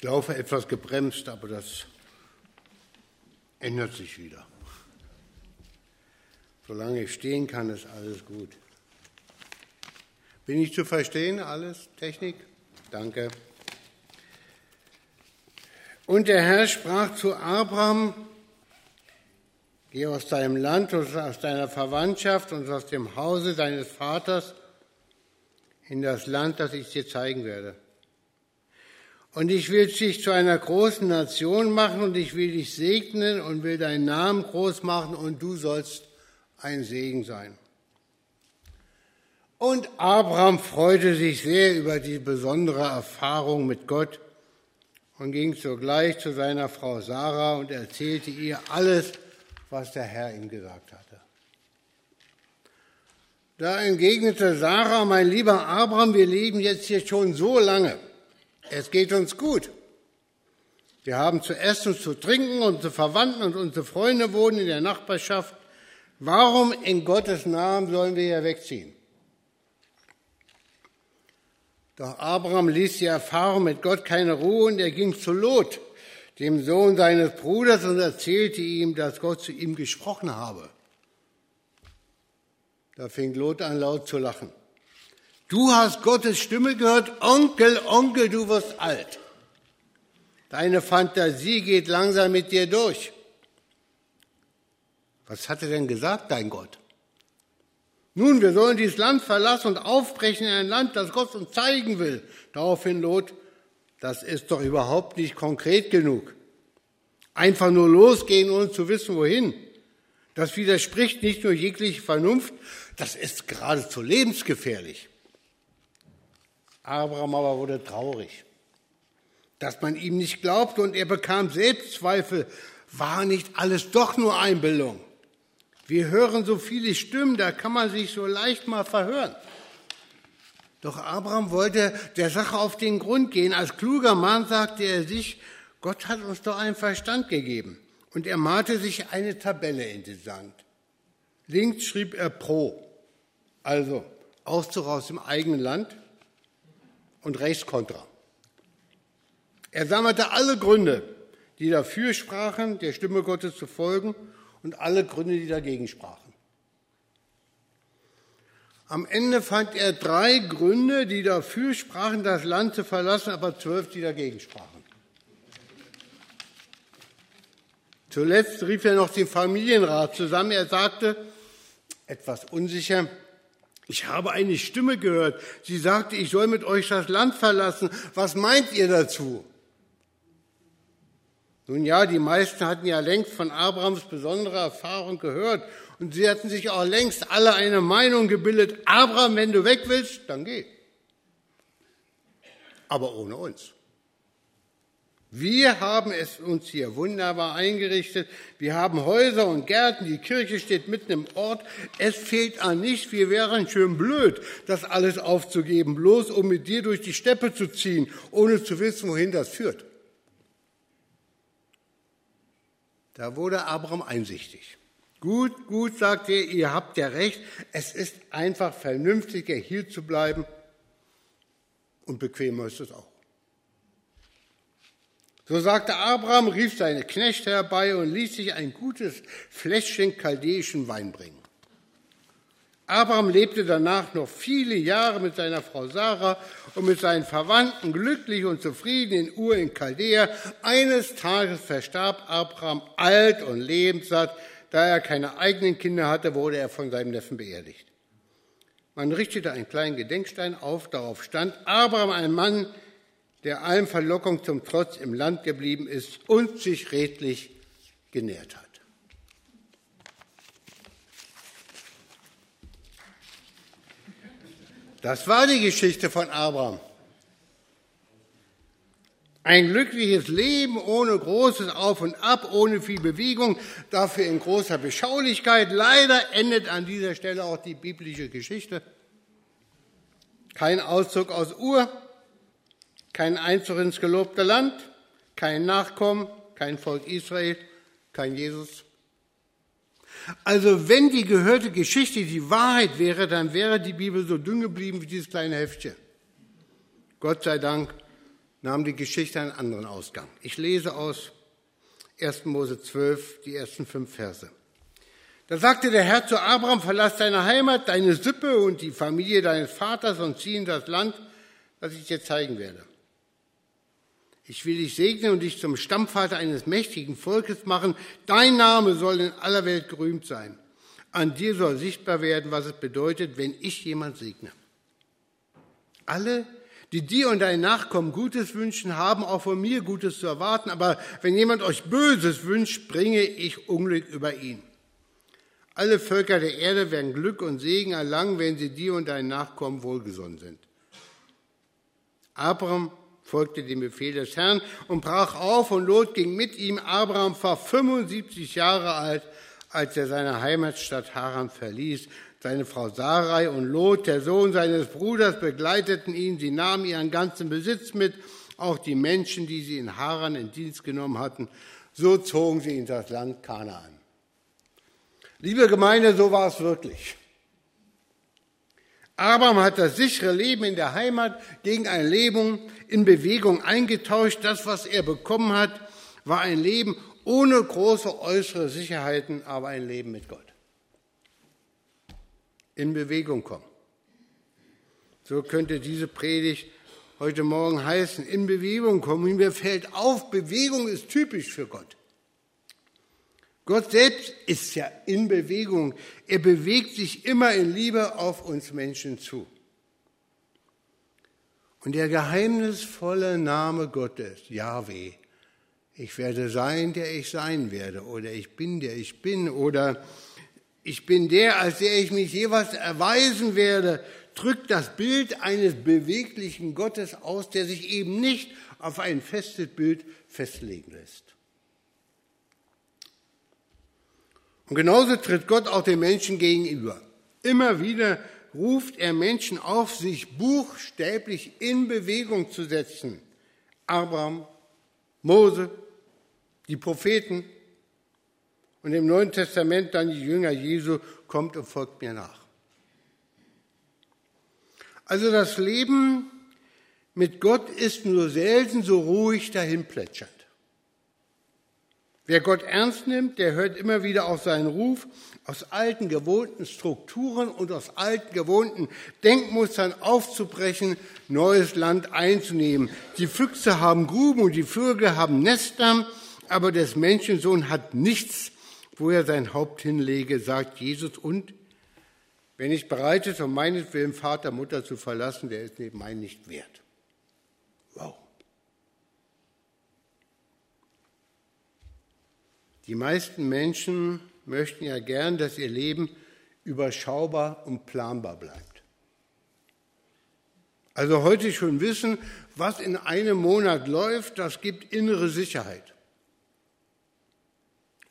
Ich laufe etwas gebremst, aber das ändert sich wieder. Solange ich stehen kann, ist alles gut. Bin ich zu verstehen, alles? Technik? Danke. Und der Herr sprach zu Abraham, geh aus deinem Land und aus deiner Verwandtschaft und aus dem Hause deines Vaters in das Land, das ich dir zeigen werde. Und ich will dich zu einer großen Nation machen und ich will dich segnen und will deinen Namen groß machen und du sollst ein Segen sein. Und Abraham freute sich sehr über die besondere Erfahrung mit Gott und ging sogleich zu seiner Frau Sarah und erzählte ihr alles, was der Herr ihm gesagt hatte. Da entgegnete Sarah, mein lieber Abraham, wir leben jetzt hier schon so lange es geht uns gut. Wir haben zu essen und zu trinken, unsere Verwandten und unsere Freunde wohnen in der Nachbarschaft. Warum in Gottes Namen sollen wir hier wegziehen? Doch Abraham ließ die Erfahrung mit Gott keine Ruhe und er ging zu Lot, dem Sohn seines Bruders, und erzählte ihm, dass Gott zu ihm gesprochen habe. Da fing Lot an laut zu lachen. Du hast Gottes Stimme gehört, Onkel, Onkel, du wirst alt. Deine Fantasie geht langsam mit dir durch. Was hat er denn gesagt, dein Gott? Nun, wir sollen dieses Land verlassen und aufbrechen in ein Land, das Gott uns zeigen will. Daraufhin Lot, das ist doch überhaupt nicht konkret genug. Einfach nur losgehen, ohne zu wissen, wohin. Das widerspricht nicht nur jegliche Vernunft, das ist geradezu lebensgefährlich. Abraham aber wurde traurig, dass man ihm nicht glaubte und er bekam Selbstzweifel. War nicht alles doch nur Einbildung? Wir hören so viele Stimmen, da kann man sich so leicht mal verhören. Doch Abraham wollte der Sache auf den Grund gehen. Als kluger Mann sagte er sich, Gott hat uns doch einen Verstand gegeben. Und er malte sich eine Tabelle in den Sand. Links schrieb er pro, also Auszug aus dem eigenen Land und rechts kontra. Er sammelte alle Gründe, die dafür sprachen, der Stimme Gottes zu folgen, und alle Gründe, die dagegen sprachen. Am Ende fand er drei Gründe, die dafür sprachen, das Land zu verlassen, aber zwölf, die dagegen sprachen. Zuletzt rief er noch den Familienrat zusammen. Er sagte, etwas unsicher, ich habe eine Stimme gehört. Sie sagte, ich soll mit euch das Land verlassen. Was meint ihr dazu? Nun ja, die meisten hatten ja längst von Abrahams besonderer Erfahrung gehört und sie hatten sich auch längst alle eine Meinung gebildet. Abraham, wenn du weg willst, dann geh. Aber ohne uns. Wir haben es uns hier wunderbar eingerichtet. Wir haben Häuser und Gärten. Die Kirche steht mitten im Ort. Es fehlt an nichts. Wir wären schön blöd, das alles aufzugeben, bloß um mit dir durch die Steppe zu ziehen, ohne zu wissen, wohin das führt. Da wurde Abraham einsichtig. Gut, gut, sagt er, ihr habt ja recht. Es ist einfach vernünftiger, hier zu bleiben. Und bequemer ist es auch. So sagte Abraham, rief seine Knechte herbei und ließ sich ein gutes Fläschchen chaldäischen Wein bringen. Abraham lebte danach noch viele Jahre mit seiner Frau Sarah und mit seinen Verwandten glücklich und zufrieden in Ur in Chaldea. Eines Tages verstarb Abraham alt und lebenssatt. Da er keine eigenen Kinder hatte, wurde er von seinem Neffen beerdigt. Man richtete einen kleinen Gedenkstein auf, darauf stand Abraham, ein Mann, der allen Verlockung zum Trotz im Land geblieben ist und sich redlich genährt hat. Das war die Geschichte von Abraham. Ein glückliches Leben ohne großes Auf und Ab, ohne viel Bewegung, dafür in großer Beschaulichkeit. Leider endet an dieser Stelle auch die biblische Geschichte. Kein Auszug aus Ur, kein Einzug ins gelobte Land, kein Nachkommen, kein Volk Israel, kein Jesus. Also wenn die gehörte Geschichte die Wahrheit wäre, dann wäre die Bibel so dünn geblieben wie dieses kleine Heftchen. Gott sei Dank nahm die Geschichte einen anderen Ausgang. Ich lese aus 1. Mose 12 die ersten fünf Verse. Da sagte der Herr zu Abraham, verlass deine Heimat, deine Sippe und die Familie deines Vaters und zieh in das Land, das ich dir zeigen werde. Ich will dich segnen und dich zum Stammvater eines mächtigen Volkes machen. Dein Name soll in aller Welt gerühmt sein. An dir soll sichtbar werden, was es bedeutet, wenn ich jemand segne. Alle, die dir und deinen Nachkommen Gutes wünschen, haben auch von mir Gutes zu erwarten. Aber wenn jemand euch Böses wünscht, bringe ich Unglück über ihn. Alle Völker der Erde werden Glück und Segen erlangen, wenn sie dir und deinen Nachkommen wohlgesonnen sind. Abraham folgte dem Befehl des Herrn und brach auf und Lot ging mit ihm. Abraham war 75 Jahre alt, als er seine Heimatstadt Haran verließ. Seine Frau Sarai und Lot, der Sohn seines Bruders, begleiteten ihn. Sie nahmen ihren ganzen Besitz mit, auch die Menschen, die sie in Haran in Dienst genommen hatten. So zogen sie in das Land Kanaan. Liebe Gemeinde, so war es wirklich. Abraham hat das sichere Leben in der Heimat gegen ein Leben in Bewegung eingetauscht. Das, was er bekommen hat, war ein Leben ohne große äußere Sicherheiten, aber ein Leben mit Gott. In Bewegung kommen. So könnte diese Predigt heute Morgen heißen, in Bewegung kommen. Mir fällt auf, Bewegung ist typisch für Gott. Gott selbst ist ja in Bewegung. Er bewegt sich immer in Liebe auf uns Menschen zu. Und der geheimnisvolle Name Gottes, Yahweh, ich werde sein, der ich sein werde, oder ich bin, der ich bin, oder ich bin der, als der ich mich jeweils erweisen werde, drückt das Bild eines beweglichen Gottes aus, der sich eben nicht auf ein festes Bild festlegen lässt. Und genauso tritt Gott auch den Menschen gegenüber. Immer wieder ruft er Menschen auf, sich buchstäblich in Bewegung zu setzen. Abraham, Mose, die Propheten und im Neuen Testament dann die Jünger Jesu, kommt und folgt mir nach. Also das Leben mit Gott ist nur selten so ruhig dahin plätschernd. Wer Gott ernst nimmt, der hört immer wieder auf seinen Ruf, aus alten gewohnten Strukturen und aus alten gewohnten Denkmustern aufzubrechen, neues Land einzunehmen. Die Füchse haben Gruben und die Vögel haben Nester, aber des Menschensohn hat nichts, wo er sein Haupt hinlege, sagt Jesus. Und wenn ich bereit ist, um meinetwillen Vater, Mutter zu verlassen, der ist mein nicht wert. Wow. Die meisten Menschen möchten ja gern, dass ihr Leben überschaubar und planbar bleibt. Also heute schon wissen, was in einem Monat läuft, das gibt innere Sicherheit.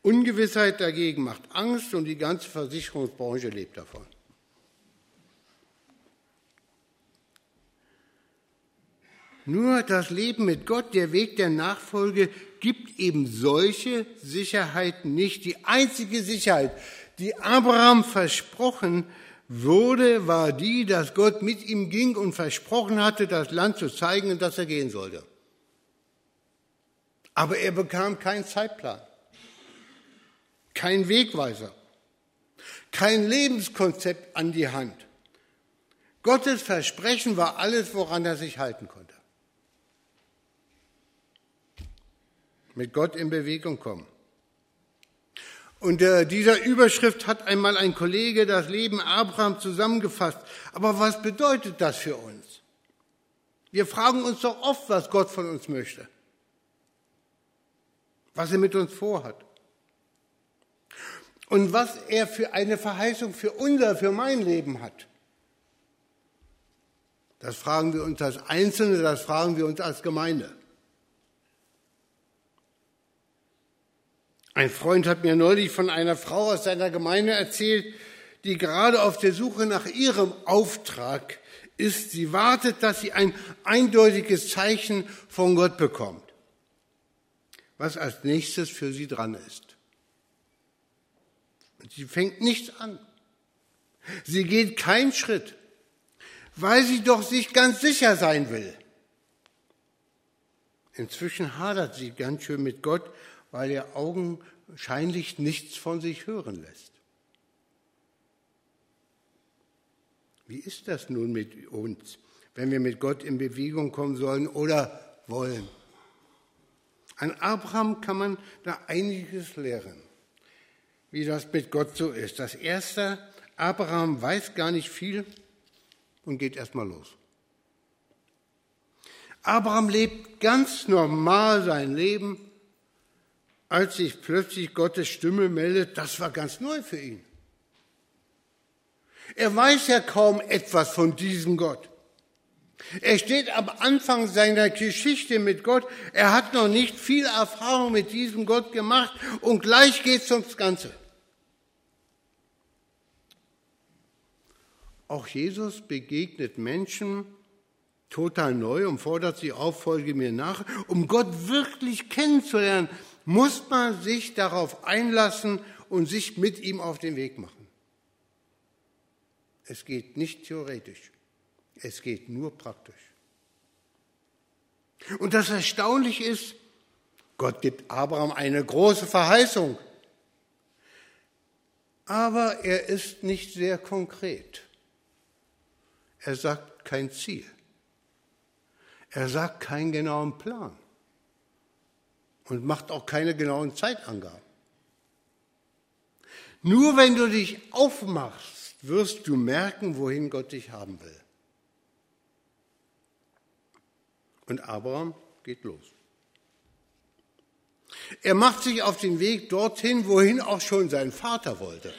Ungewissheit dagegen macht Angst und die ganze Versicherungsbranche lebt davon. Nur das Leben mit Gott, der Weg der Nachfolge, gibt eben solche Sicherheiten nicht. Die einzige Sicherheit, die Abraham versprochen wurde, war die, dass Gott mit ihm ging und versprochen hatte, das Land zu zeigen und dass er gehen sollte. Aber er bekam keinen Zeitplan, keinen Wegweiser, kein Lebenskonzept an die Hand. Gottes Versprechen war alles, woran er sich halten konnte. Mit Gott in Bewegung kommen. Und äh, dieser Überschrift hat einmal ein Kollege das Leben Abraham zusammengefasst. Aber was bedeutet das für uns? Wir fragen uns doch oft, was Gott von uns möchte, was er mit uns vorhat und was er für eine Verheißung für unser, für mein Leben hat. Das fragen wir uns als Einzelne, das fragen wir uns als Gemeinde. Ein Freund hat mir neulich von einer Frau aus seiner Gemeinde erzählt, die gerade auf der Suche nach ihrem Auftrag ist. Sie wartet, dass sie ein eindeutiges Zeichen von Gott bekommt, was als nächstes für sie dran ist. Und sie fängt nichts an. Sie geht keinen Schritt, weil sie doch sich ganz sicher sein will. Inzwischen hadert sie ganz schön mit Gott, weil er augenscheinlich nichts von sich hören lässt. Wie ist das nun mit uns, wenn wir mit Gott in Bewegung kommen sollen oder wollen? An Abraham kann man da einiges lernen, wie das mit Gott so ist. Das Erste, Abraham weiß gar nicht viel und geht erstmal los. Abraham lebt ganz normal sein Leben, als sich plötzlich Gottes Stimme meldet, das war ganz neu für ihn. Er weiß ja kaum etwas von diesem Gott. Er steht am Anfang seiner Geschichte mit Gott. Er hat noch nicht viel Erfahrung mit diesem Gott gemacht und gleich geht's ums Ganze. Auch Jesus begegnet Menschen total neu und fordert sie auf, folge mir nach. Um Gott wirklich kennenzulernen, muss man sich darauf einlassen und sich mit ihm auf den Weg machen. Es geht nicht theoretisch, es geht nur praktisch. Und das Erstaunliche ist, Gott gibt Abraham eine große Verheißung, aber er ist nicht sehr konkret. Er sagt kein Ziel. Er sagt keinen genauen Plan und macht auch keine genauen Zeitangaben. Nur wenn du dich aufmachst, wirst du merken, wohin Gott dich haben will. Und Abraham geht los. Er macht sich auf den Weg dorthin, wohin auch schon sein Vater wollte.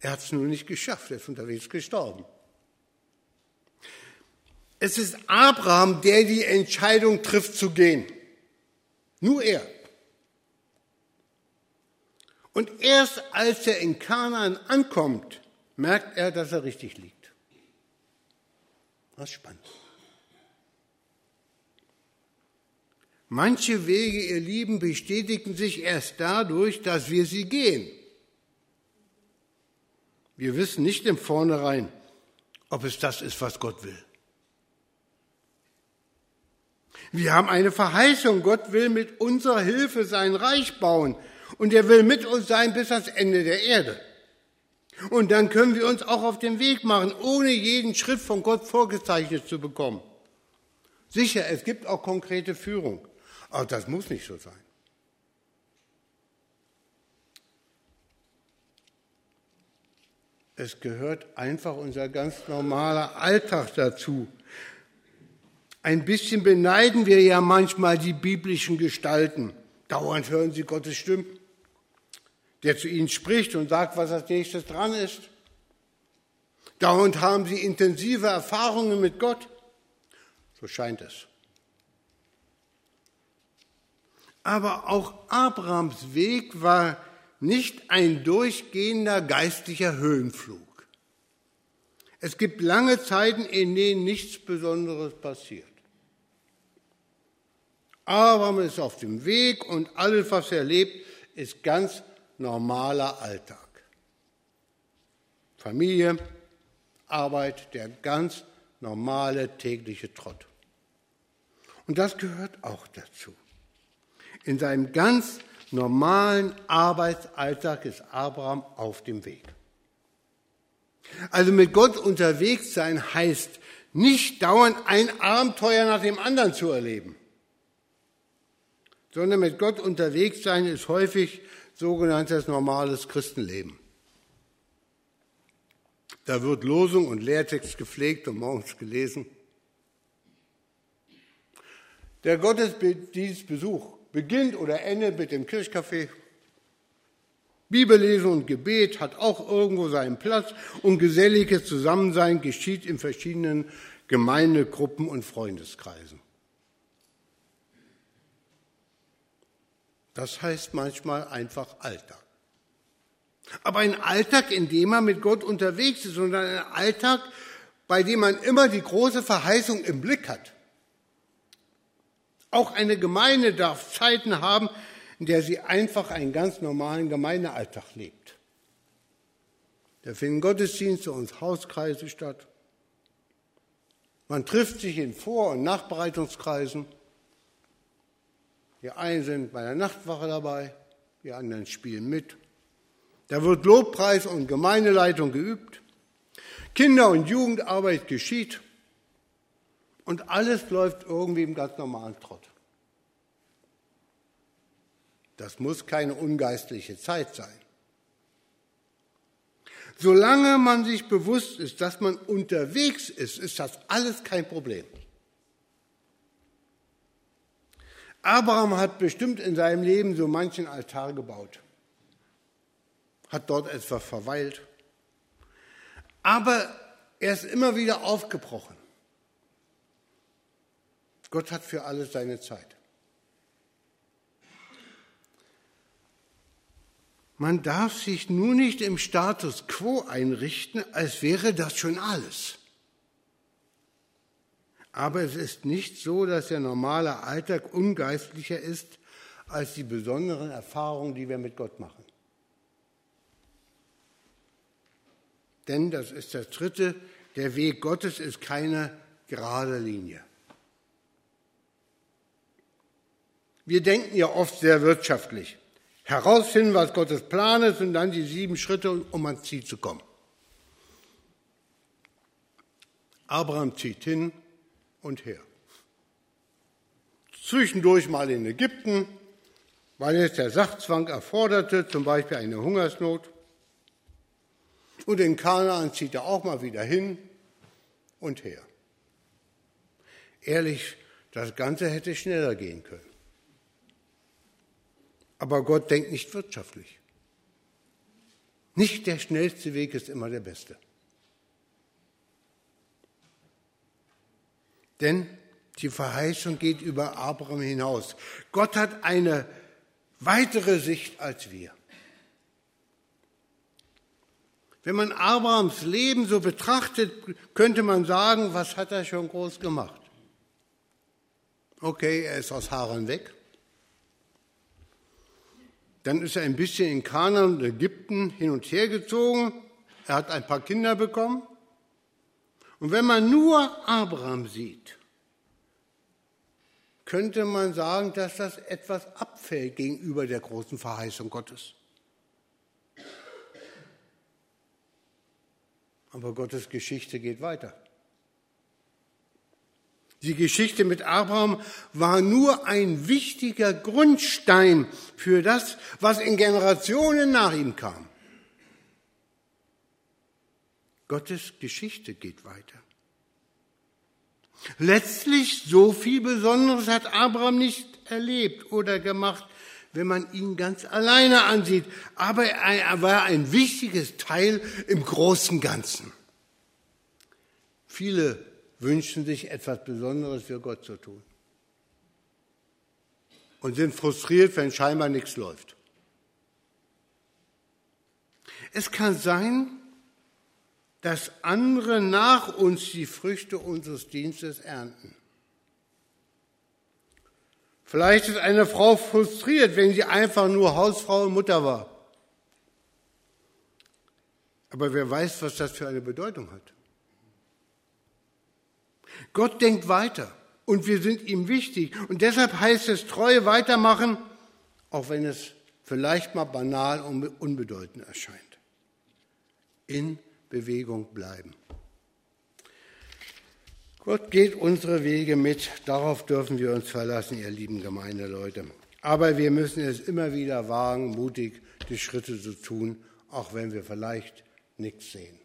Er hat es nur nicht geschafft, er ist unterwegs gestorben. Es ist Abraham, der die Entscheidung trifft zu gehen. Nur er. Und erst als er in Kanaan ankommt, merkt er, dass er richtig liegt. Ist spannend. Manche Wege, ihr Lieben, bestätigen sich erst dadurch, dass wir sie gehen. Wir wissen nicht im Vornherein, ob es das ist, was Gott will. Wir haben eine Verheißung, Gott will mit unserer Hilfe sein Reich bauen und er will mit uns sein bis ans Ende der Erde. Und dann können wir uns auch auf den Weg machen, ohne jeden Schritt von Gott vorgezeichnet zu bekommen. Sicher, es gibt auch konkrete Führung, aber das muss nicht so sein. Es gehört einfach unser ganz normaler Alltag dazu. Ein bisschen beneiden wir ja manchmal die biblischen Gestalten. Dauernd hören sie Gottes Stimmen der zu ihnen spricht und sagt, was als nächstes dran ist. Dauernd haben sie intensive Erfahrungen mit Gott. So scheint es. Aber auch Abrahams Weg war nicht ein durchgehender geistlicher Höhenflug. Es gibt lange Zeiten, in denen nichts Besonderes passiert. Abraham ist auf dem Weg und alles, was er lebt, ist ganz normaler Alltag. Familie, Arbeit, der ganz normale tägliche Trott. Und das gehört auch dazu. In seinem ganz normalen Arbeitsalltag ist Abraham auf dem Weg. Also mit Gott unterwegs sein heißt nicht dauernd ein Abenteuer nach dem anderen zu erleben, sondern mit Gott unterwegs sein ist häufig sogenanntes normales Christenleben. Da wird Losung und Lehrtext gepflegt und morgens gelesen. Der Gottesdienstbesuch beginnt oder endet mit dem Kirchcafé. Bibellesen und Gebet hat auch irgendwo seinen Platz und geselliges Zusammensein geschieht in verschiedenen Gemeindegruppen und Freundeskreisen. Das heißt manchmal einfach Alltag. Aber ein Alltag, in dem man mit Gott unterwegs ist, sondern ein Alltag, bei dem man immer die große Verheißung im Blick hat. Auch eine Gemeinde darf Zeiten haben, in der sie einfach einen ganz normalen Gemeindealltag lebt. Da finden Gottesdienste und Hauskreise statt. Man trifft sich in Vor- und Nachbereitungskreisen. Die einen sind bei der Nachtwache dabei, die anderen spielen mit. Da wird Lobpreis und Gemeindeleitung geübt. Kinder- und Jugendarbeit geschieht. Und alles läuft irgendwie im ganz normalen Trott. Das muss keine ungeistliche Zeit sein. Solange man sich bewusst ist, dass man unterwegs ist, ist das alles kein Problem. Abraham hat bestimmt in seinem Leben so manchen Altar gebaut, hat dort etwas verweilt, aber er ist immer wieder aufgebrochen. Gott hat für alles seine Zeit. Man darf sich nur nicht im Status quo einrichten, als wäre das schon alles. Aber es ist nicht so, dass der normale Alltag ungeistlicher ist als die besonderen Erfahrungen, die wir mit Gott machen. Denn das ist das Dritte, der Weg Gottes ist keine gerade Linie. Wir denken ja oft sehr wirtschaftlich herausfinden, was Gottes Plan ist und dann die sieben Schritte, um ans Ziel zu kommen. Abraham zieht hin und her. Zwischendurch mal in Ägypten, weil es der Sachzwang erforderte, zum Beispiel eine Hungersnot. Und in Kanaan zieht er auch mal wieder hin und her. Ehrlich, das Ganze hätte schneller gehen können. Aber Gott denkt nicht wirtschaftlich. Nicht der schnellste Weg ist immer der beste. Denn die Verheißung geht über Abraham hinaus. Gott hat eine weitere Sicht als wir. Wenn man Abrahams Leben so betrachtet, könnte man sagen, was hat er schon groß gemacht? Okay, er ist aus Haran weg. Dann ist er ein bisschen in Kanaan und Ägypten hin und her gezogen. Er hat ein paar Kinder bekommen. Und wenn man nur Abraham sieht, könnte man sagen, dass das etwas abfällt gegenüber der großen Verheißung Gottes. Aber Gottes Geschichte geht weiter. Die Geschichte mit Abraham war nur ein wichtiger Grundstein für das, was in Generationen nach ihm kam. Gottes Geschichte geht weiter. Letztlich so viel Besonderes hat Abraham nicht erlebt oder gemacht, wenn man ihn ganz alleine ansieht. Aber er war ein wichtiges Teil im großen Ganzen. Viele wünschen sich etwas Besonderes für Gott zu tun und sind frustriert, wenn scheinbar nichts läuft. Es kann sein, dass andere nach uns die Früchte unseres Dienstes ernten. Vielleicht ist eine Frau frustriert, wenn sie einfach nur Hausfrau und Mutter war. Aber wer weiß, was das für eine Bedeutung hat. Gott denkt weiter und wir sind ihm wichtig. Und deshalb heißt es Treue weitermachen, auch wenn es vielleicht mal banal und unbedeutend erscheint. In Bewegung bleiben. Gott geht unsere Wege mit, darauf dürfen wir uns verlassen, ihr lieben Gemeindeleute. Aber wir müssen es immer wieder wagen, mutig die Schritte zu tun, auch wenn wir vielleicht nichts sehen.